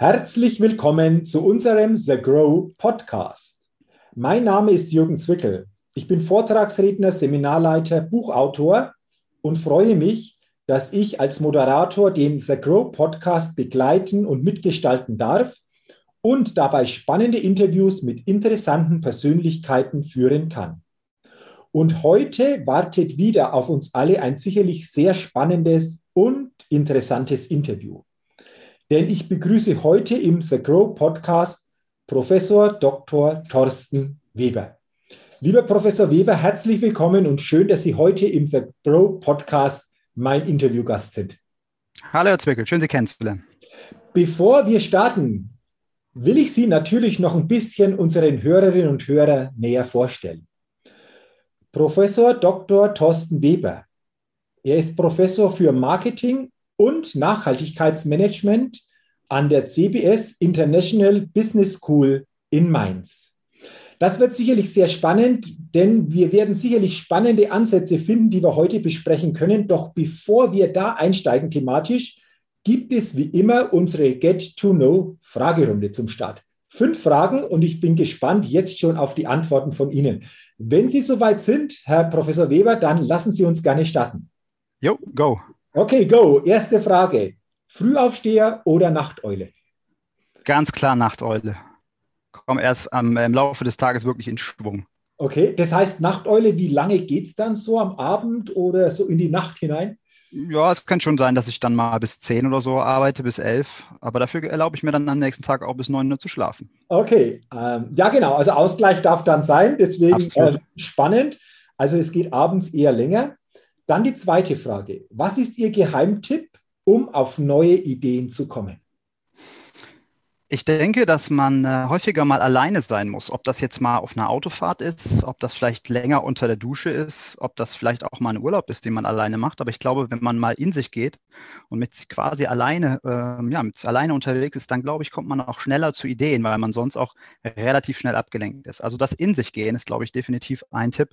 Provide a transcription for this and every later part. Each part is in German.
Herzlich willkommen zu unserem The Grow Podcast. Mein Name ist Jürgen Zwickel. Ich bin Vortragsredner, Seminarleiter, Buchautor und freue mich, dass ich als Moderator den The Grow Podcast begleiten und mitgestalten darf und dabei spannende Interviews mit interessanten Persönlichkeiten führen kann. Und heute wartet wieder auf uns alle ein sicherlich sehr spannendes und interessantes Interview denn ich begrüße heute im The Grow Podcast Professor Dr. Thorsten Weber. Lieber Professor Weber, herzlich willkommen und schön, dass Sie heute im The Grow Podcast mein Interviewgast sind. Hallo, Herr Zwickel, schön Sie kennenzulernen. Bevor wir starten, will ich Sie natürlich noch ein bisschen unseren Hörerinnen und Hörern näher vorstellen. Professor Dr. Thorsten Weber. Er ist Professor für Marketing und Nachhaltigkeitsmanagement an der CBS International Business School in Mainz. Das wird sicherlich sehr spannend, denn wir werden sicherlich spannende Ansätze finden, die wir heute besprechen können. Doch bevor wir da einsteigen thematisch, gibt es wie immer unsere Get-to-Know-Fragerunde zum Start. Fünf Fragen und ich bin gespannt jetzt schon auf die Antworten von Ihnen. Wenn Sie soweit sind, Herr Professor Weber, dann lassen Sie uns gerne starten. Jo, go. Okay, go. Erste Frage. Frühaufsteher oder Nachteule? Ganz klar Nachteule. Komm erst am, im Laufe des Tages wirklich in Schwung. Okay, das heißt Nachteule, wie lange geht es dann so am Abend oder so in die Nacht hinein? Ja, es kann schon sein, dass ich dann mal bis 10 oder so arbeite, bis 11. Aber dafür erlaube ich mir dann am nächsten Tag auch bis 9 Uhr zu schlafen. Okay, ähm, ja genau. Also Ausgleich darf dann sein. Deswegen äh, spannend. Also es geht abends eher länger. Dann die zweite Frage. Was ist Ihr Geheimtipp, um auf neue Ideen zu kommen? Ich denke, dass man äh, häufiger mal alleine sein muss. Ob das jetzt mal auf einer Autofahrt ist, ob das vielleicht länger unter der Dusche ist, ob das vielleicht auch mal ein Urlaub ist, den man alleine macht. Aber ich glaube, wenn man mal in sich geht und mit sich quasi alleine, äh, ja, mit alleine unterwegs ist, dann glaube ich, kommt man auch schneller zu Ideen, weil man sonst auch relativ schnell abgelenkt ist. Also das in sich gehen ist, glaube ich, definitiv ein Tipp,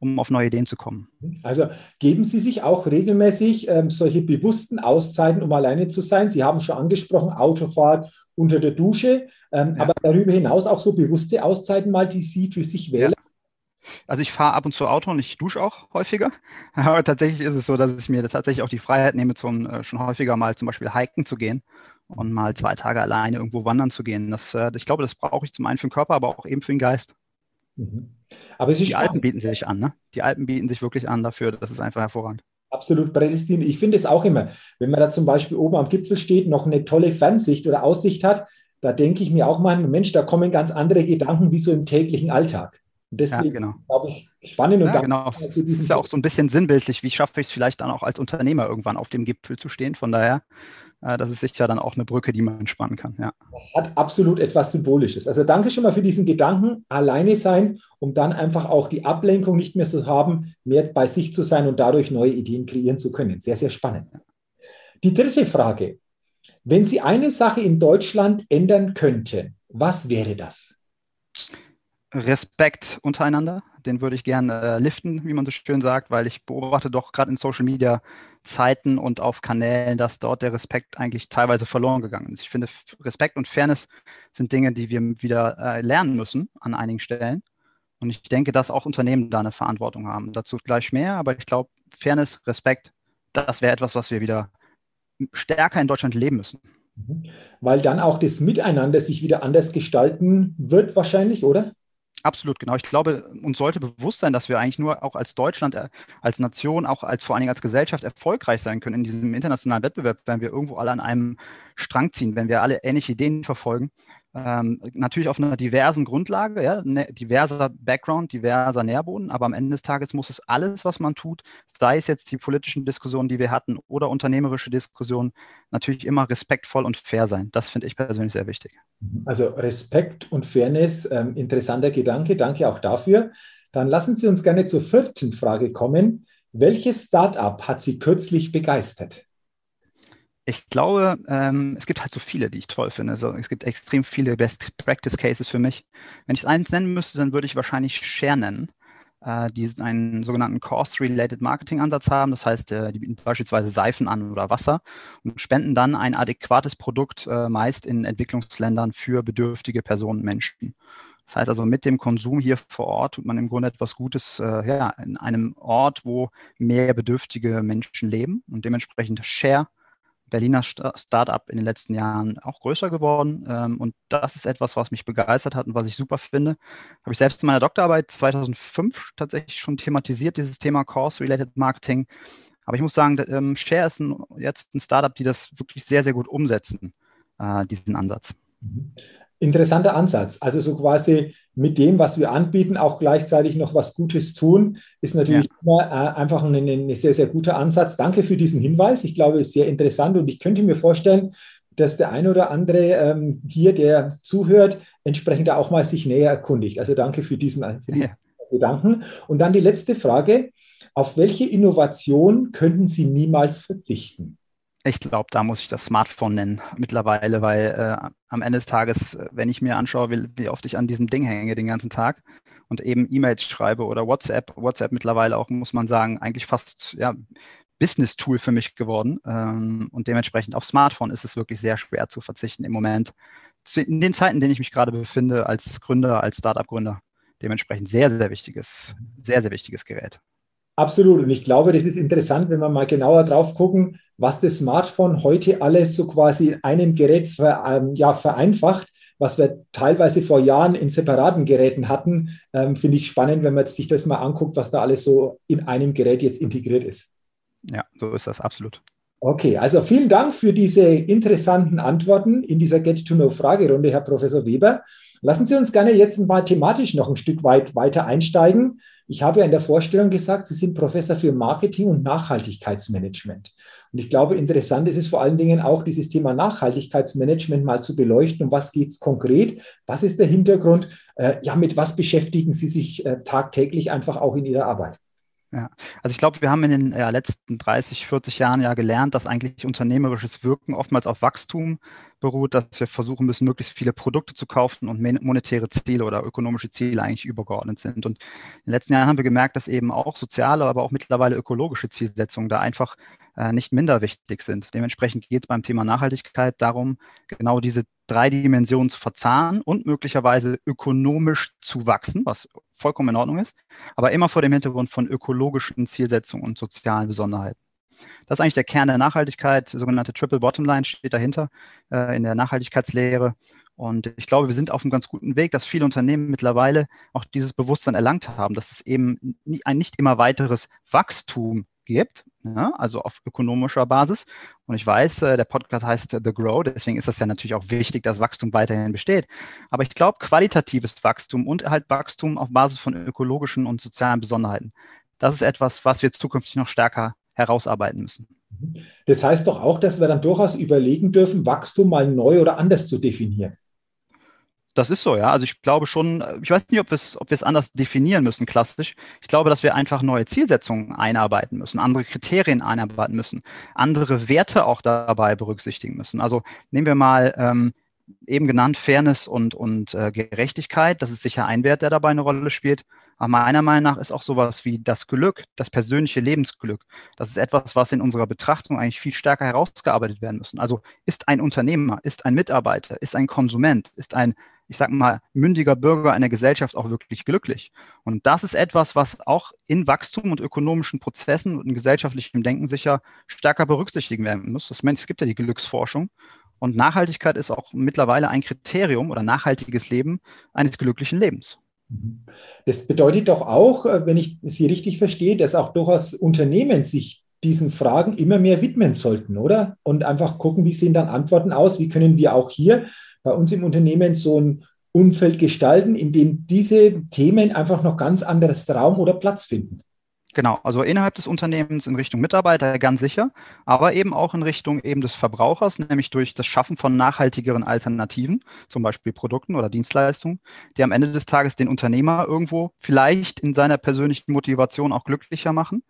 um auf neue Ideen zu kommen. Also geben Sie sich auch regelmäßig ähm, solche bewussten Auszeiten, um alleine zu sein? Sie haben schon angesprochen, Autofahrt unter der Dusche, ähm, ja. aber darüber hinaus auch so bewusste Auszeiten mal, die Sie für sich wählen? Ja. Also ich fahre ab und zu Auto und ich dusche auch häufiger. Aber tatsächlich ist es so, dass ich mir tatsächlich auch die Freiheit nehme, zum, äh, schon häufiger mal zum Beispiel hiken zu gehen und mal zwei Tage alleine irgendwo wandern zu gehen. Das, äh, ich glaube, das brauche ich zum einen für den Körper, aber auch eben für den Geist. Mhm. Aber es ist die Alpen bieten sich an, ne? Die Alpen bieten sich wirklich an dafür. Das ist einfach hervorragend. Absolut prädestiniert. Ich finde es auch immer, wenn man da zum Beispiel oben am Gipfel steht, noch eine tolle Fernsicht oder Aussicht hat, da denke ich mir auch mal, Mensch, da kommen ganz andere Gedanken wie so im täglichen Alltag. Deswegen ja, genau. glaube ich spannend und ja, genau. Das ist ja auch so ein bisschen sinnbildlich. Wie schaffe ich es vielleicht dann auch als Unternehmer irgendwann auf dem Gipfel zu stehen? Von daher äh, das ist sicher dann auch eine Brücke, die man spannen kann. Ja. Hat absolut etwas Symbolisches. Also danke schon mal für diesen Gedanken, alleine sein, um dann einfach auch die Ablenkung nicht mehr zu haben, mehr bei sich zu sein und dadurch neue Ideen kreieren zu können. Sehr, sehr spannend. Die dritte Frage. Wenn Sie eine Sache in Deutschland ändern könnten, was wäre das? Respekt untereinander. Den würde ich gerne äh, liften, wie man so schön sagt, weil ich beobachte doch gerade in Social Media Zeiten und auf Kanälen, dass dort der Respekt eigentlich teilweise verloren gegangen ist. Ich finde, Respekt und Fairness sind Dinge, die wir wieder äh, lernen müssen an einigen Stellen. Und ich denke, dass auch Unternehmen da eine Verantwortung haben. Dazu gleich mehr, aber ich glaube, Fairness, Respekt, das wäre etwas, was wir wieder stärker in Deutschland leben müssen. Mhm. Weil dann auch das Miteinander sich wieder anders gestalten wird, wahrscheinlich, oder? Absolut, genau. Ich glaube, uns sollte bewusst sein, dass wir eigentlich nur auch als Deutschland, äh, als Nation, auch als vor allen Dingen als Gesellschaft erfolgreich sein können in diesem internationalen Wettbewerb, wenn wir irgendwo alle an einem Strang ziehen, wenn wir alle ähnliche Ideen verfolgen. Ähm, natürlich auf einer diversen Grundlage, ja, ne, diverser Background, diverser Nährboden, aber am Ende des Tages muss es alles, was man tut, sei es jetzt die politischen Diskussionen, die wir hatten oder unternehmerische Diskussionen, natürlich immer respektvoll und fair sein. Das finde ich persönlich sehr wichtig. Also Respekt und Fairness, ähm, interessanter Gedanke, danke auch dafür. Dann lassen Sie uns gerne zur vierten Frage kommen. Welches Startup hat Sie kürzlich begeistert? Ich glaube, ähm, es gibt halt so viele, die ich toll finde. Also, es gibt extrem viele Best Practice Cases für mich. Wenn ich eins nennen müsste, dann würde ich wahrscheinlich Share nennen. äh, die einen sogenannten Cost-Related Marketing-Ansatz haben. Das heißt, äh, die bieten beispielsweise Seifen an oder Wasser und spenden dann ein adäquates Produkt äh, meist in Entwicklungsländern für bedürftige Personen, Menschen. Das heißt also, mit dem Konsum hier vor Ort tut man im Grunde etwas Gutes äh, ja, in einem Ort, wo mehr bedürftige Menschen leben und dementsprechend Share Berliner Startup in den letzten Jahren auch größer geworden. Ähm, und das ist etwas, was mich begeistert hat und was ich super finde. Habe ich selbst in meiner Doktorarbeit 2005 tatsächlich schon thematisiert, dieses Thema Course-Related Marketing. Aber ich muss sagen, ähm, Share ist jetzt ein Startup, die das wirklich sehr, sehr gut umsetzen, äh, diesen Ansatz. Mhm. Interessanter Ansatz. Also so quasi mit dem, was wir anbieten, auch gleichzeitig noch was Gutes tun, ist natürlich ja. immer äh, einfach ein, ein, sehr, sehr guter Ansatz. Danke für diesen Hinweis. Ich glaube, es ist sehr interessant und ich könnte mir vorstellen, dass der ein oder andere ähm, hier, der zuhört, entsprechend auch mal sich näher erkundigt. Also danke für diesen, für diesen ja. Gedanken. Und dann die letzte Frage. Auf welche Innovation könnten Sie niemals verzichten? Ich glaube, da muss ich das Smartphone nennen mittlerweile, weil äh, am Ende des Tages, äh, wenn ich mir anschaue, wie, wie, oft ich an diesem Ding hänge den ganzen Tag und eben E-Mails schreibe oder WhatsApp, WhatsApp mittlerweile auch, muss man sagen, eigentlich fast ja, Business-Tool für mich geworden. Ähm, und dementsprechend auf Smartphone ist es wirklich sehr schwer zu verzichten im Moment. In den Zeiten, in denen ich mich gerade befinde, als Gründer, als Startup-Gründer. Dementsprechend sehr, sehr wichtiges, sehr, sehr wichtiges Gerät. Absolut. Und ich glaube, das ist interessant, wenn wir mal genauer drauf gucken, was das Smartphone heute alles so quasi in einem Gerät ver, ähm, ja, vereinfacht, was wir teilweise vor Jahren in separaten Geräten hatten. Ähm, Finde ich spannend, wenn man sich das mal anguckt, was da alles so in einem Gerät jetzt integriert ist. Ja, so ist das absolut. Okay, also vielen Dank für diese interessanten Antworten in dieser Get-to-Know-Fragerunde, Herr Professor Weber. Lassen Sie uns gerne jetzt mal thematisch noch ein Stück weit weiter einsteigen. Ich habe ja in der Vorstellung gesagt, Sie sind Professor für Marketing und Nachhaltigkeitsmanagement. Und ich glaube, interessant ist es vor allen Dingen auch, dieses Thema Nachhaltigkeitsmanagement mal zu beleuchten. Um was geht es konkret? Was ist der Hintergrund? Äh, ja, mit was beschäftigen Sie sich äh, tagtäglich einfach auch in Ihrer Arbeit? Ja, also ich glaube, wir haben in den ja, letzten 30, 40 Jahren ja gelernt, dass eigentlich unternehmerisches Wirken oftmals auf Wachstum beruht, dass wir versuchen müssen, möglichst viele Produkte zu kaufen und monetäre Ziele oder ökonomische Ziele eigentlich übergeordnet sind. Und in den letzten Jahren haben wir gemerkt, dass eben auch soziale, aber auch mittlerweile ökologische Zielsetzungen da einfach äh, nicht minder wichtig sind. Dementsprechend geht es beim Thema Nachhaltigkeit darum, genau diese drei Dimensionen zu verzahnen und möglicherweise ökonomisch zu wachsen, was vollkommen in Ordnung ist, aber immer vor dem Hintergrund von ökologischen Zielsetzungen und sozialen Besonderheiten. Das ist eigentlich der Kern der Nachhaltigkeit, sogenannte Triple Bottom Line steht dahinter äh, in der Nachhaltigkeitslehre. Und ich glaube, wir sind auf einem ganz guten Weg, dass viele Unternehmen mittlerweile auch dieses Bewusstsein erlangt haben, dass es eben ein nicht immer weiteres Wachstum gibt, ja, also auf ökonomischer Basis. Und ich weiß, äh, der Podcast heißt The Grow, deswegen ist das ja natürlich auch wichtig, dass Wachstum weiterhin besteht. Aber ich glaube, qualitatives Wachstum und halt Wachstum auf Basis von ökologischen und sozialen Besonderheiten, das ist etwas, was wir zukünftig noch stärker herausarbeiten müssen. Das heißt doch auch, dass wir dann durchaus überlegen dürfen, Wachstum mal neu oder anders zu definieren. Das ist so, ja. Also ich glaube schon, ich weiß nicht, ob wir es ob anders definieren müssen, klassisch. Ich glaube, dass wir einfach neue Zielsetzungen einarbeiten müssen, andere Kriterien einarbeiten müssen, andere Werte auch dabei berücksichtigen müssen. Also nehmen wir mal ähm, eben genannt Fairness und, und äh, Gerechtigkeit. Das ist sicher ein Wert, der dabei eine Rolle spielt. Aber meiner Meinung nach ist auch sowas wie das Glück, das persönliche Lebensglück. Das ist etwas, was in unserer Betrachtung eigentlich viel stärker herausgearbeitet werden müssen. Also ist ein Unternehmer, ist ein Mitarbeiter, ist ein Konsument, ist ein, ich sage mal, mündiger Bürger einer Gesellschaft auch wirklich glücklich. Und das ist etwas, was auch in Wachstum und ökonomischen Prozessen und in gesellschaftlichem Denken sicher stärker berücksichtigt werden muss. Das, es gibt ja die Glücksforschung. Und Nachhaltigkeit ist auch mittlerweile ein Kriterium oder nachhaltiges Leben eines glücklichen Lebens. Mhm. Das bedeutet doch auch, äh, wenn ich Sie richtig verstehe, dass auch durchaus Unternehmen sich diesen Fragen immer mehr widmen sollten, oder? Und einfach gucken, wie sehen dann Antworten aus? Wie können wir auch hier bei uns im Unternehmen so ein Umfeld gestalten, in dem diese Themen einfach noch ganz anderes Raum oder Platz finden? Genau, also innerhalb des Unternehmens in Richtung Mitarbeiter ganz sicher, aber eben auch in Richtung eben des Verbrauchers, nämlich durch das Schaffen von nachhaltigeren Alternativen, zum Beispiel Produkten oder Dienstleistungen, die am Ende des Tages den Unternehmer irgendwo vielleicht in seiner persönlichen Motivation auch glücklicher machen,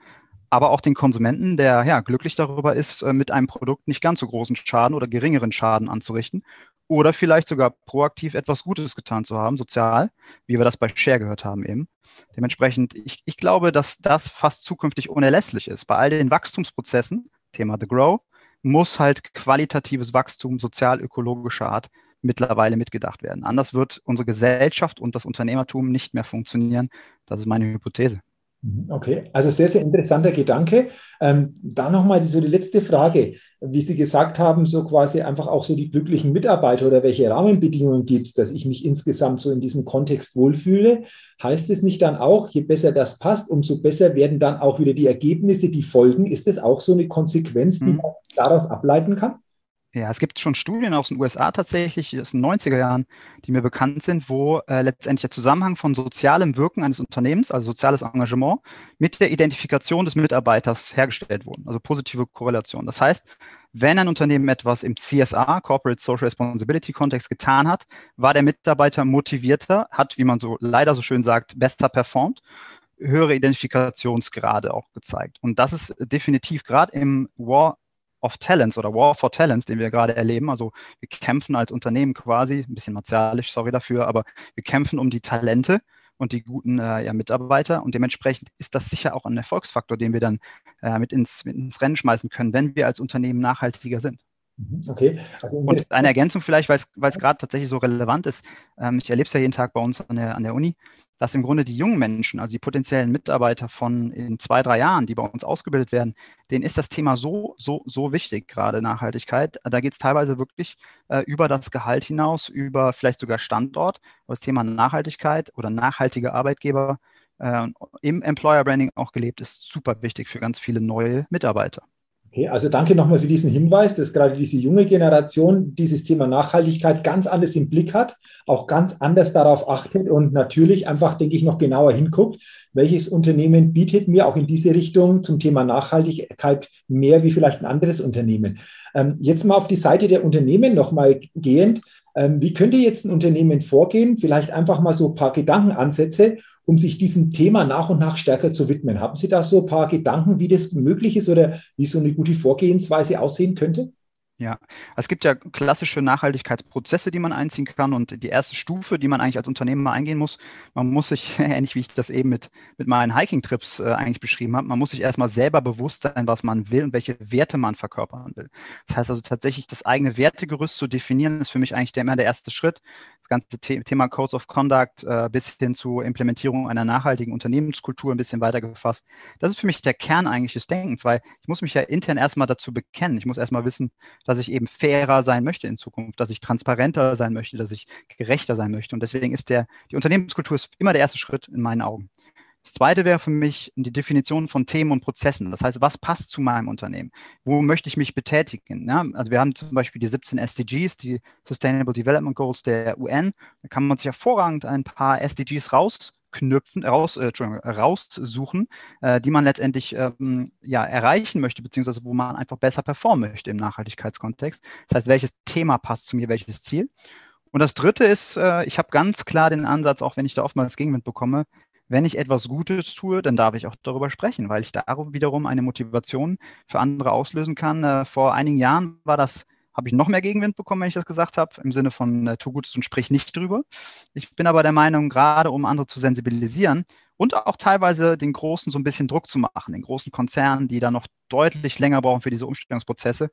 aber auch den Konsumenten, der ja glücklich darüber ist, äh, mit einem Produkt nicht ganz so großen Schaden oder geringeren Schaden anzurichten oder vielleicht sogar proaktiv etwas Gutes getan zu haben, sozial, wie wir das bei Share gehört haben eben. Dementsprechend, ich, ich glaube, dass das fast zukünftig unerlässlich ist. Bei all den Wachstumsprozessen, Thema The Grow, muss halt qualitatives Wachstum sozial-ökologischer Art mittlerweile mitgedacht werden. Anders wird unsere Gesellschaft und das Unternehmertum nicht mehr funktionieren. Das ist meine Hypothese. Mhm, okay, also sehr, sehr interessanter Gedanke. Ähm, da nochmal so die letzte Frage. Wie Sie gesagt haben, so quasi einfach auch so die glücklichen Mitarbeiter oder welche Rahmenbedingungen gibt es, dass ich mich insgesamt so in diesem Kontext wohlfühle. Heißt es nicht dann auch, je besser das passt, umso besser werden dann auch wieder die Ergebnisse, die folgen? Ist das auch so eine Konsequenz, die mhm. man daraus ableiten kann? Ja, es gibt schon Studien aus den USA tatsächlich, aus den 90er Jahren, die mir bekannt sind, wo äh, letztendlich der Zusammenhang von sozialem Wirken eines Unternehmens, also soziales Engagement, mit der Identifikation des Mitarbeiters hergestellt wurden, also positive Korrelation. Das heißt, wenn ein Unternehmen etwas im CSR, Corporate Social Responsibility Kontext getan hat, war der Mitarbeiter motivierter, hat, wie man so leider so schön sagt, besser performt höhere Identifikationsgrade auch gezeigt. Und das ist definitiv gerade im War of Talents oder War for Talents, den wir gerade erleben. Also wir kämpfen als Unternehmen quasi, ein bisschen martialisch, sorry dafür, aber wir kämpfen um die Talente und die guten äh, ja, Mitarbeiter. Und dementsprechend ist das sicher auch ein Erfolgsfaktor, den wir dann äh, mit, ins, mit ins Rennen schmeißen können, wenn wir als Unternehmen nachhaltiger sind. Mhm, okay. Also und eine Ergänzung vielleicht, weil es gerade tatsächlich so relevant ist. Ähm, ich erlebe es ja jeden Tag bei uns an der, an der Uni, dass im Grunde die jungen Menschen, also die potenziellen Mitarbeiter von in zwei, drei Jahren, die bei uns ausgebildet werden, denen ist das Thema so, so, so wichtig, gerade Nachhaltigkeit. Da geht es teilweise wirklich äh, über das Gehalt hinaus, über vielleicht sogar Standort. Aber das Thema Nachhaltigkeit oder nachhaltige Arbeitgeber äh, im Employer Branding auch gelebt ist super wichtig für ganz viele neue Mitarbeiter. Okay, also danke nochmal für diesen Hinweis, dass gerade diese junge Generation dieses Thema Nachhaltigkeit ganz anders im Blick hat, auch ganz anders darauf achtet und natürlich einfach, denke ich, noch genauer hinguckt, welches Unternehmen bietet mir auch in diese Richtung zum Thema Nachhaltigkeit mehr wie vielleicht ein anderes Unternehmen. Ähm, jetzt mal auf die Seite der Unternehmen nochmal gehend. Ähm, wie könnte jetzt ein Unternehmen vorgehen? Vielleicht einfach mal so ein paar Gedankenansätze, um sich diesem Thema nach und nach stärker zu widmen. Haben Sie da so ein paar Gedanken, wie das möglich ist oder wie so eine gute Vorgehensweise aussehen könnte? Ja, es gibt ja klassische Nachhaltigkeitsprozesse, die man einziehen kann. Und die erste Stufe, die man eigentlich als Unternehmer eingehen muss, man muss sich, ähnlich wie ich das eben mit, mit meinen Hiking-Trips äh, eigentlich beschrieben habe, man muss sich erstmal selber bewusst sein, was man will und welche Werte man verkörpern will. Das heißt also tatsächlich, das eigene Wertegerüst zu definieren, ist für mich eigentlich der, immer der erste Schritt. Das ganze The Thema Codes of Conduct äh, bis hin zur Implementierung einer nachhaltigen Unternehmenskultur ein bisschen weiter gefasst. Das ist für mich der Kern eigentlich des Denkens, weil ich muss mich ja intern erstmal dazu bekennen. Ich muss erstmal wissen, dass ich eben fairer sein möchte in Zukunft, dass ich transparenter sein möchte, dass ich gerechter sein möchte. Und deswegen ist der, die Unternehmenskultur ist immer der erste Schritt in meinen Augen. Das zweite wäre für mich die Definition von Themen und Prozessen. Das heißt, was passt zu meinem Unternehmen? Wo möchte ich mich betätigen? Ja, also wir haben zum Beispiel die 17 SDGs, die Sustainable Development Goals der UN. Da kann man sich hervorragend ein paar SDGs raus knüpfen, raus, äh, raussuchen, äh, die man letztendlich ähm, ja, erreichen möchte, beziehungsweise wo man einfach besser performen möchte im Nachhaltigkeitskontext. Das heißt, welches Thema passt zu mir, welches Ziel. Und das Dritte ist, äh, ich habe ganz klar den Ansatz, auch wenn ich da oftmals Gegenwind bekomme, wenn ich etwas Gutes tue, dann darf ich auch darüber sprechen, weil ich da wiederum eine Motivation für andere auslösen kann. Äh, vor einigen Jahren war das habe ich noch mehr Gegenwind bekommen, wenn ich das gesagt habe, im Sinne von äh, tu Gutes und sprich nicht drüber. Ich bin aber der Meinung, gerade um andere zu sensibilisieren und auch teilweise den Großen so ein bisschen Druck zu machen, den großen Konzernen, die da noch deutlich länger brauchen für diese Umstellungsprozesse,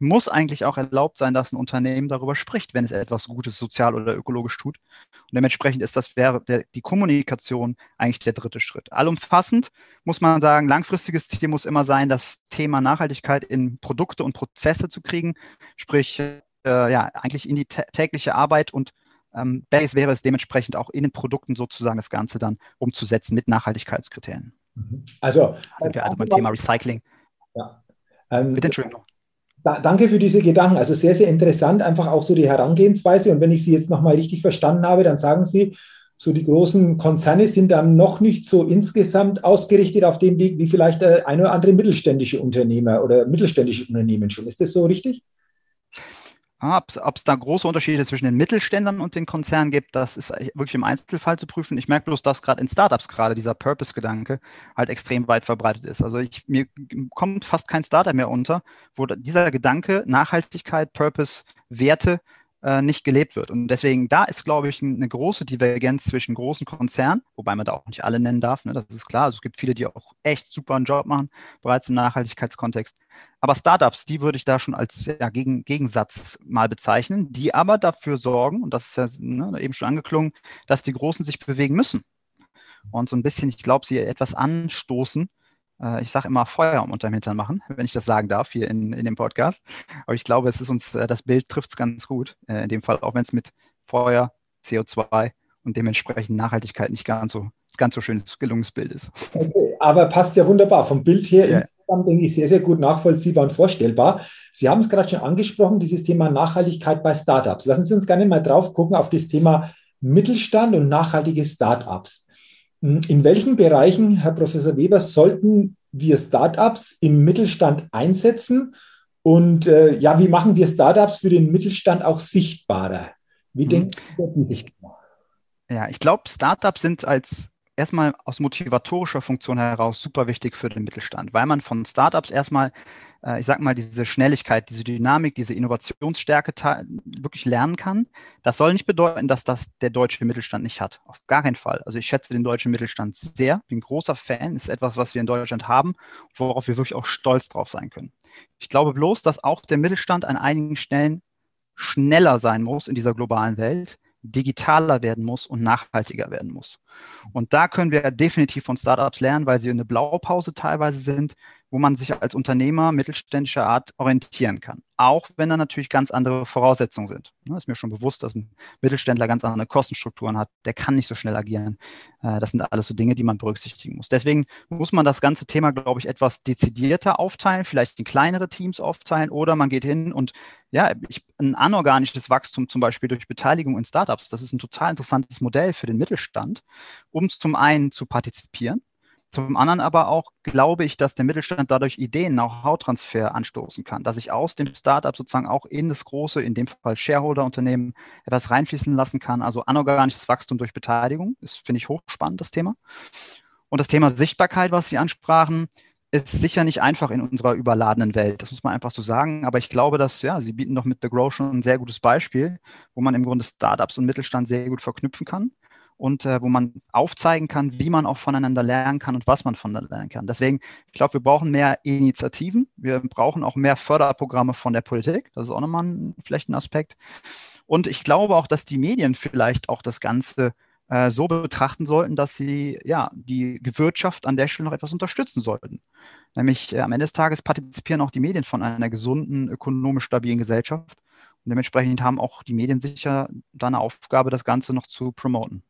muss eigentlich auch erlaubt sein, dass ein Unternehmen darüber spricht, wenn es etwas Gutes sozial oder ökologisch tut. Und dementsprechend ist das wäre der, die Kommunikation eigentlich der dritte Schritt. Allumfassend muss man sagen, langfristiges Ziel muss immer sein, das Thema Nachhaltigkeit in Produkte und Prozesse zu kriegen, sprich äh, ja eigentlich in die tägliche Arbeit und ähm, Base wäre es dementsprechend auch in den Produkten sozusagen das Ganze dann umzusetzen mit Nachhaltigkeitskriterien. Mhm. Also, sind wir also beim Thema Recycling. Ja. Ähm, Bitte Entschuldigung. Da, danke für diese Gedanken. Also sehr, sehr interessant, einfach auch so die Herangehensweise. Und wenn ich Sie jetzt nochmal richtig verstanden habe, dann sagen Sie, so die großen Konzerne sind dann noch nicht so insgesamt ausgerichtet auf dem Weg wie vielleicht ein oder andere mittelständische Unternehmer oder mittelständische Unternehmen schon. Ist das so richtig? Ah, ob es da große Unterschiede zwischen den Mittelständern und den Konzernen gibt, das ist wirklich im Einzelfall zu prüfen. Ich merke bloß, dass gerade in Startups gerade dieser Purpose-Gedanke halt extrem weit verbreitet ist. Also ich, mir kommt fast kein Startup mehr unter, wo dieser Gedanke Nachhaltigkeit, Purpose, Werte äh, nicht gelebt wird. Und deswegen, da ist, glaube ich, eine große Divergenz zwischen großen Konzernen, wobei man da auch nicht alle nennen darf, ne, das ist klar. Also es gibt viele, die auch echt super einen Job machen, bereits im Nachhaltigkeitskontext. Aber Startups, die würde ich da schon als ja, Gegen, Gegensatz mal bezeichnen, die aber dafür sorgen, und das ist ja ne, eben schon angeklungen, dass die Großen sich bewegen müssen. Und so ein bisschen, ich glaube, sie etwas anstoßen, ich sage immer Feuer unterm Hintern machen, wenn ich das sagen darf hier in, in dem Podcast. Aber ich glaube, es ist uns, äh, das Bild trifft es ganz gut. Äh, in dem Fall, auch wenn es mit Feuer, CO2 und dementsprechend Nachhaltigkeit nicht ganz so, ganz so schönes, gelungenes Bild ist. Okay, aber passt ja wunderbar. Vom Bild her ja. denke ich, sehr, sehr gut nachvollziehbar und vorstellbar. Sie haben es gerade schon angesprochen, dieses Thema Nachhaltigkeit bei Startups. Lassen Sie uns gerne mal drauf gucken auf das Thema Mittelstand und nachhaltige Startups. In welchen Bereichen, Herr Professor Weber, sollten wir Startups im Mittelstand einsetzen? Und äh, ja, wie machen wir Startups für den Mittelstand auch sichtbarer? Wie mhm. denken Sie sichtbar? Ja, ich glaube, Startups sind als erstmal aus motivatorischer Funktion heraus super wichtig für den Mittelstand, weil man von Startups erstmal äh, ich sag mal, diese Schnelligkeit, diese Dynamik, diese Innovationsstärke wirklich lernen kann. Das soll nicht bedeuten, dass das der deutsche Mittelstand nicht hat. Auf gar keinen Fall. Also ich schätze den deutschen Mittelstand sehr, bin großer Fan, ist etwas, was wir in Deutschland haben, worauf wir wirklich auch stolz drauf sein können. Ich glaube bloß, dass auch der Mittelstand an einigen Stellen schneller sein muss in dieser globalen Welt, digitaler werden muss und nachhaltiger werden muss. Und da können wir definitiv von Startups lernen, weil sie eine Blaupause teilweise sind, wo man sich als Unternehmer mittelständischer Art orientieren kann. Auch wenn da natürlich ganz andere Voraussetzungen sind. Es ist mir schon bewusst, dass ein Mittelständler ganz andere Kostenstrukturen hat. Der kann nicht so schnell agieren. Äh, das sind alles so Dinge, die man berücksichtigen muss. Deswegen muss man das ganze Thema, glaube ich, etwas dezidierter aufteilen, vielleicht in kleinere Teams aufteilen oder man geht hin und ja, ich, ein anorganisches Wachstum zum Beispiel durch Beteiligung in Startups, das ist ein total interessantes Modell für den Mittelstand, um zum einen zu partizipieren zum anderen aber auch glaube ich, dass der Mittelstand dadurch Ideen, Know-how-Transfer anstoßen kann, dass ich aus dem Startup sozusagen auch in das große, in dem Fall Shareholder-Unternehmen, etwas reinfließen lassen kann. Also anorganisches Wachstum durch Beteiligung, das finde ich hochspannend, das Thema. Und das Thema Sichtbarkeit, was Sie ansprachen, ist sicher nicht einfach in unserer überladenen Welt. Das muss man einfach so sagen. Aber ich glaube, dass, ja, Sie bieten doch mit The Grow schon ein sehr gutes Beispiel, wo man im Grunde Startups und Mittelstand sehr gut verknüpfen kann und äh, wo man aufzeigen kann, wie man auch voneinander lernen kann und was man voneinander lernen kann. Deswegen, ich glaube, wir brauchen mehr Initiativen. Wir brauchen auch mehr Förderprogramme von der Politik. Das ist auch nochmal ein, vielleicht ein Aspekt. Und ich glaube auch, dass die Medien vielleicht auch das Ganze äh, so betrachten sollten, dass sie ja die Wirtschaft an der Stelle noch etwas unterstützen sollten. Nämlich äh, am Ende des Tages partizipieren auch die Medien von einer gesunden, ökonomisch stabilen Gesellschaft. Und dementsprechend haben auch die Medien sicher da eine Aufgabe, das Ganze noch zu promoten.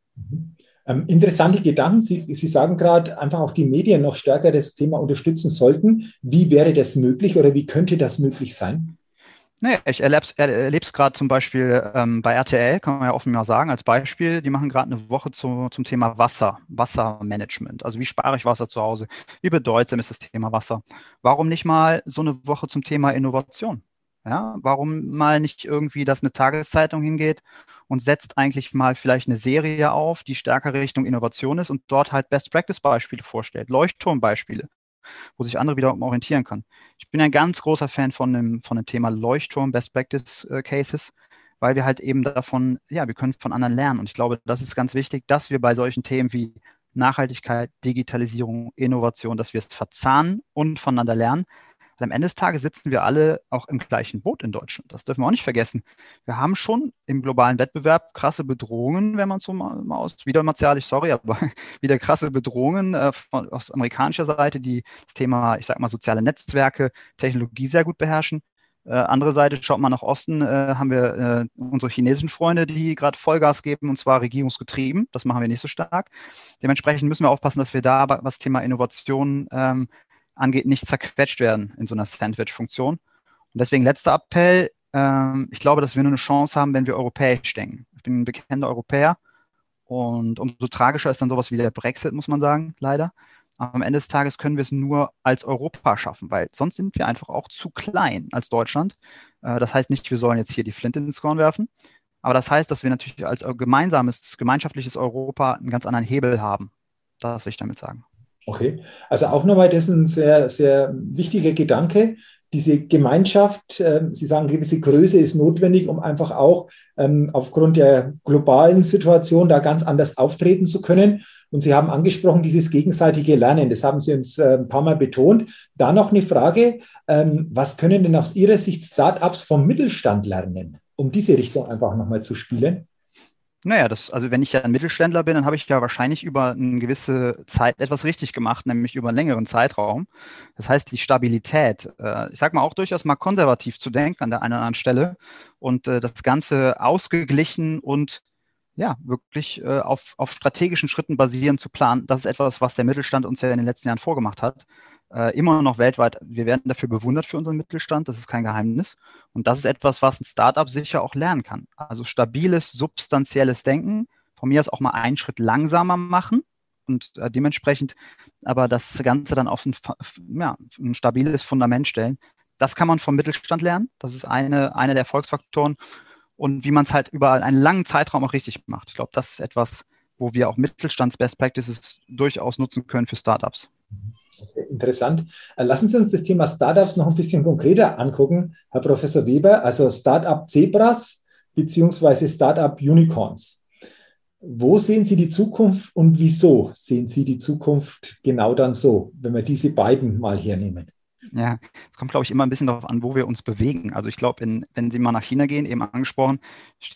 Ähm, interessante Gedanken. Sie, Sie sagen gerade, einfach auch die Medien noch stärker das Thema unterstützen sollten. Wie wäre das möglich oder wie könnte das möglich sein? Naja, ich erlebe es gerade zum Beispiel ähm, bei RTL, kann man ja offen mal sagen, als Beispiel. Die machen gerade eine Woche zu, zum Thema Wasser, Wassermanagement. Also wie spare ich Wasser zu Hause? Wie bedeutsam ist das Thema Wasser? Warum nicht mal so eine Woche zum Thema Innovation? Ja, warum mal nicht irgendwie, dass eine Tageszeitung hingeht und setzt eigentlich mal vielleicht eine Serie auf, die stärker Richtung Innovation ist und dort halt Best-Practice-Beispiele vorstellt, Leuchtturmbeispiele, wo sich andere wiederum orientieren können. Ich bin ein ganz großer Fan von dem, von dem Thema Leuchtturm, Best-Practice-Cases, weil wir halt eben davon, ja, wir können von anderen lernen. Und ich glaube, das ist ganz wichtig, dass wir bei solchen Themen wie Nachhaltigkeit, Digitalisierung, Innovation, dass wir es verzahnen und voneinander lernen, weil am Ende des Tages sitzen wir alle auch im gleichen Boot in Deutschland. Das dürfen wir auch nicht vergessen. Wir haben schon im globalen Wettbewerb krasse Bedrohungen, wenn man so mal, mal aus, wieder martialisch, sorry, aber wieder krasse Bedrohungen äh, von, aus amerikanischer Seite, die das Thema, ich sag mal, soziale Netzwerke, Technologie sehr gut beherrschen. Äh, andere Seite, schaut mal nach Osten, äh, haben wir äh, unsere chinesischen Freunde, die gerade Vollgas geben, und zwar regierungsgetrieben. Das machen wir nicht so stark. Dementsprechend müssen wir aufpassen, dass wir da, was Thema Innovation ähm, angeht, nicht zerquetscht werden in so einer Sandwich-Funktion. Und deswegen letzter Appell. Ähm, ich glaube, dass wir nur eine Chance haben, wenn wir europäisch denken. Ich bin ein bekannter Europäer und umso tragischer ist dann sowas wie der Brexit, muss man sagen, leider. Aber am Ende des Tages können wir es nur als Europa schaffen, weil sonst sind wir einfach auch zu klein als Deutschland. Äh, das heißt nicht, wir sollen jetzt hier die Flinte ins Korn werfen, aber das heißt, dass wir natürlich als gemeinsames, gemeinschaftliches Europa einen ganz anderen Hebel haben. Das will ich damit sagen. Okay, also auch nochmal das ist ein sehr, sehr wichtiger Gedanke, diese Gemeinschaft, äh, Sie sagen, gewisse Größe ist notwendig, um einfach auch ähm, aufgrund der globalen Situation da ganz anders auftreten zu können. Und Sie haben angesprochen, dieses gegenseitige Lernen, das haben Sie uns äh, ein paar Mal betont. Da noch eine Frage, ähm, was können denn aus Ihrer Sicht Startups vom Mittelstand lernen, um diese Richtung einfach nochmal zu spielen? Naja, das, also wenn ich ja ein Mittelständler bin, dann habe ich ja wahrscheinlich über eine gewisse Zeit etwas richtig gemacht, nämlich über einen längeren Zeitraum. Das heißt, die Stabilität, äh, ich sage mal auch durchaus mal konservativ zu denken an der einen oder anderen Stelle und äh, das Ganze ausgeglichen und ja, wirklich äh, auf, auf strategischen Schritten basierend zu planen. Das ist etwas, was der Mittelstand uns ja in den letzten Jahren vorgemacht hat äh, immer noch weltweit, wir werden dafür bewundert für unseren Mittelstand, das ist kein Geheimnis. Und das ist etwas, was ein Startup sicher auch lernen kann. Also stabiles, substanzielles Denken, von mir aus auch mal einen Schritt langsamer machen und äh, dementsprechend aber das Ganze dann auf ein, ja, ein stabiles Fundament stellen. Das kann man vom Mittelstand lernen. Das ist eine, eine der Erfolgsfaktoren. Und wie man es halt über einen langen Zeitraum auch richtig macht. Ich glaube, das ist etwas, wo wir auch Mittelstands-Best Practices durchaus nutzen können für Startups. Mhm. Interessant. Äh, lassen Sie uns das Thema Startups noch ein bisschen konkreter angucken, Herr Professor Weber. Also Startup Zebras beziehungsweise Startup Unicorns. Wo sehen Sie die Zukunft und wieso sehen Sie die Zukunft genau dann so, wenn wir diese beiden mal hernehmen? Ja, es kommt, glaube ich, immer ein bisschen darauf an, wo wir uns bewegen. Also ich glaube, wenn Sie mal nach China gehen, eben angesprochen,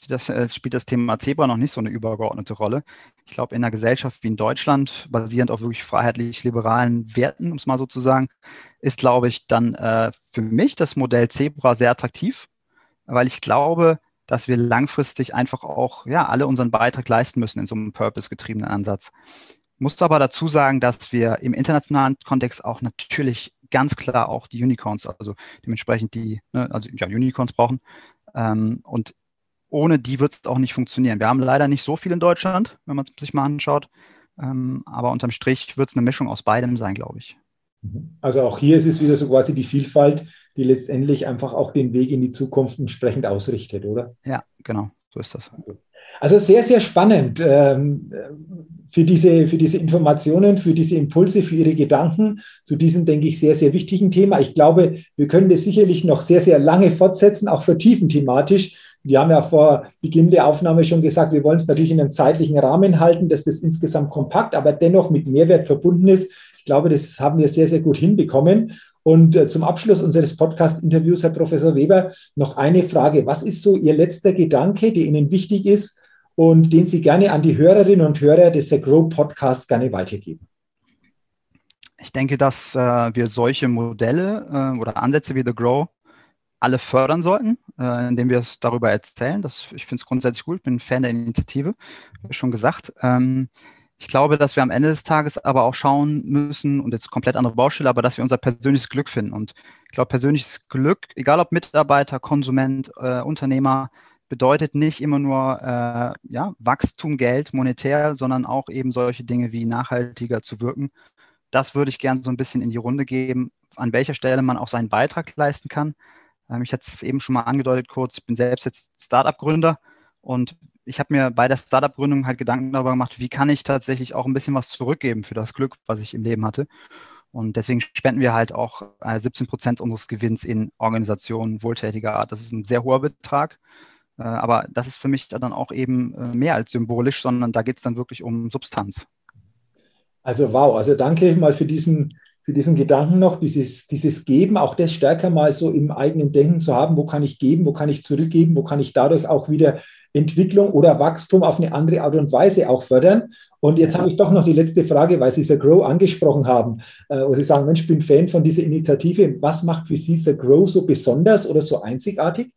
das, äh, spielt das Thema Zebra noch nicht so eine übergeordnete Rolle. Ich glaube, in einer Gesellschaft wie in Deutschland, basierend auf wirklich freiheitlich-liberalen Werten, um es mal so zu sagen, ist, glaube ich, dann äh, für mich das Modell Zebra sehr attraktiv, weil ich glaube, dass wir langfristig einfach auch ja, alle unseren Beitrag leisten müssen in so einem purpose-getriebenen Ansatz. Muss aber dazu sagen, dass wir im internationalen Kontext auch natürlich ganz klar auch die Unicorns, also dementsprechend die, ne, also ja, Unicorns brauchen. Ähm, und ohne die wird es auch nicht funktionieren. Wir haben leider nicht so viel in Deutschland, wenn man es sich mal anschaut. Ähm, aber unterm Strich wird es eine Mischung aus beidem sein, glaube ich. Also auch hier ist es wieder so quasi die Vielfalt, die letztendlich einfach auch den Weg in die Zukunft entsprechend ausrichtet, oder? Ja, genau, so ist das. Also sehr, sehr spannend ähm, für, diese, für diese Informationen, für diese Impulse, für Ihre Gedanken zu diesem, denke ich, sehr, sehr wichtigen Thema. Ich glaube, wir können das sicherlich noch sehr, sehr lange fortsetzen, auch vertiefen thematisch. Wir haben ja vor Beginn der Aufnahme schon gesagt, wir wollen es natürlich in einem zeitlichen Rahmen halten, dass das insgesamt kompakt, aber dennoch mit Mehrwert verbunden ist. Ich glaube, das haben wir sehr, sehr gut hinbekommen. Und äh, zum Abschluss unseres Podcast-Interviews, Herr Professor Weber, noch eine Frage. Was ist so Ihr letzter Gedanke, der Ihnen wichtig ist und den Sie gerne an die Hörerinnen und Hörer des The Grow Podcasts gerne weitergeben? Ich denke, dass äh, wir solche Modelle äh, oder Ansätze wie The Grow alle fördern sollten, indem wir es darüber erzählen. Das, ich finde es grundsätzlich gut, bin ein Fan der Initiative, wie schon gesagt. Ähm, ich glaube, dass wir am Ende des Tages aber auch schauen müssen, und jetzt komplett andere Baustelle, aber dass wir unser persönliches Glück finden. Und ich glaube, persönliches Glück, egal ob Mitarbeiter, Konsument, äh, Unternehmer, bedeutet nicht immer nur äh, ja, Wachstum, Geld, monetär, sondern auch eben solche Dinge wie nachhaltiger zu wirken. Das würde ich gerne so ein bisschen in die Runde geben, an welcher Stelle man auch seinen Beitrag leisten kann. Ähm, ich hatte es eben schon mal angedeutet kurz, ich bin selbst jetzt Startup-Gründer und ich habe mir bei der Startup-Gründung halt Gedanken darüber gemacht, wie kann ich tatsächlich auch ein bisschen was zurückgeben für das Glück, was ich im Leben hatte. Und deswegen spenden wir halt auch 17 äh, Prozent unseres Gewinns in Organisationen wohltätiger Art. Das ist ein sehr hoher Betrag. Äh, aber das ist für mich dann auch eben äh, mehr als symbolisch, sondern da geht es dann wirklich um Substanz. Also wow, also danke mal für diesen für diesen Gedanken noch, dieses, dieses Geben, auch das stärker mal so im eigenen Denken zu haben, wo kann ich geben, wo kann ich zurückgeben, wo kann ich dadurch auch wieder Entwicklung oder Wachstum auf eine andere Art und Weise auch fördern. Und jetzt habe ich doch noch die letzte Frage, weil Sie The Grow angesprochen haben, äh, wo Sie sagen, Mensch, ich bin Fan von dieser Initiative. Was macht für Sie The Grow so besonders oder so einzigartig?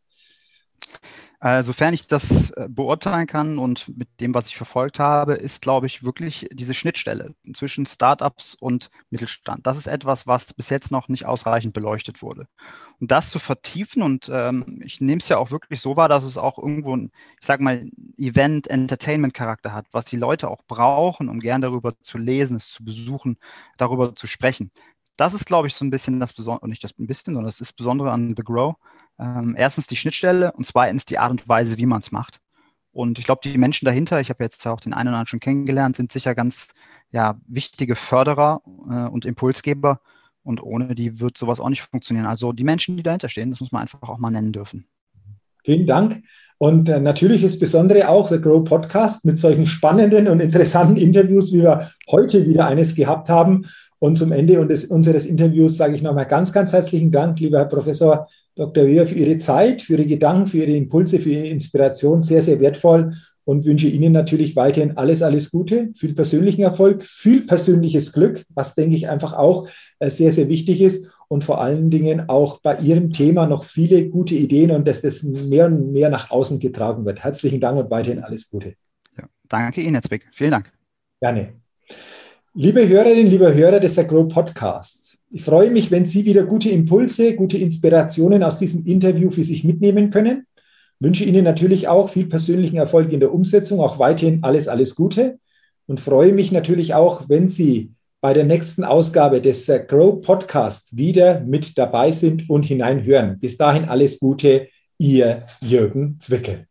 Äh, sofern ich das äh, beurteilen kann und mit dem, was ich verfolgt habe, ist, glaube ich, wirklich diese Schnittstelle zwischen Startups und Mittelstand. Das ist etwas, was bis jetzt noch nicht ausreichend beleuchtet wurde. Und das zu vertiefen, und ähm, ich nehme es ja auch wirklich so wahr, dass es auch irgendwo ein, ich sage mal, Event-Entertainment-Charakter hat, was die Leute auch brauchen, um gern darüber zu lesen, es zu besuchen, darüber zu sprechen. Das ist, glaube ich, so ein bisschen das Besondere, nicht das ein bisschen, sondern das ist Besondere an The Grow ähm, erstens die Schnittstelle und zweitens die Art und Weise, wie man es macht. Und ich glaube, die Menschen dahinter, ich habe jetzt auch den einen oder anderen schon kennengelernt, sind sicher ganz ja, wichtige Förderer äh, und Impulsgeber. Und ohne die wird sowas auch nicht funktionieren. Also die Menschen, die dahinter stehen, das muss man einfach auch mal nennen dürfen. Vielen Dank. Und äh, natürlich ist besondere auch der Grow Podcast mit solchen spannenden und interessanten Interviews, wie wir heute wieder eines gehabt haben. Und zum Ende unseres Interviews sage ich nochmal ganz, ganz herzlichen Dank, lieber Herr Professor Dr. Wehr, für Ihre Zeit, für Ihre Gedanken, für Ihre Impulse, für Ihre Inspiration. Sehr, sehr wertvoll und wünsche Ihnen natürlich weiterhin alles, alles Gute, viel persönlichen Erfolg, viel persönliches Glück, was denke ich einfach auch äh, sehr, sehr wichtig ist und vor allen Dingen auch bei Ihrem Thema noch viele gute Ideen und dass das mehr und mehr nach außen getragen wird. Herzlichen Dank und weiterhin alles Gute. Ja, danke Ihnen, Herr Zwick. Vielen Dank. Gerne. Liebe Hörerinnen, liebe Hörer des Agro Podcasts, ich freue mich, wenn Sie wieder gute Impulse, gute Inspirationen aus diesem Interview für sich mitnehmen können. Wünsche Ihnen natürlich auch viel persönlichen Erfolg in der Umsetzung, auch weiterhin alles, alles Gute und freue mich natürlich auch, wenn Sie bei der nächsten Ausgabe des Grow Podcasts wieder mit dabei sind und hineinhören. Bis dahin alles Gute, Ihr Jürgen Zwickel.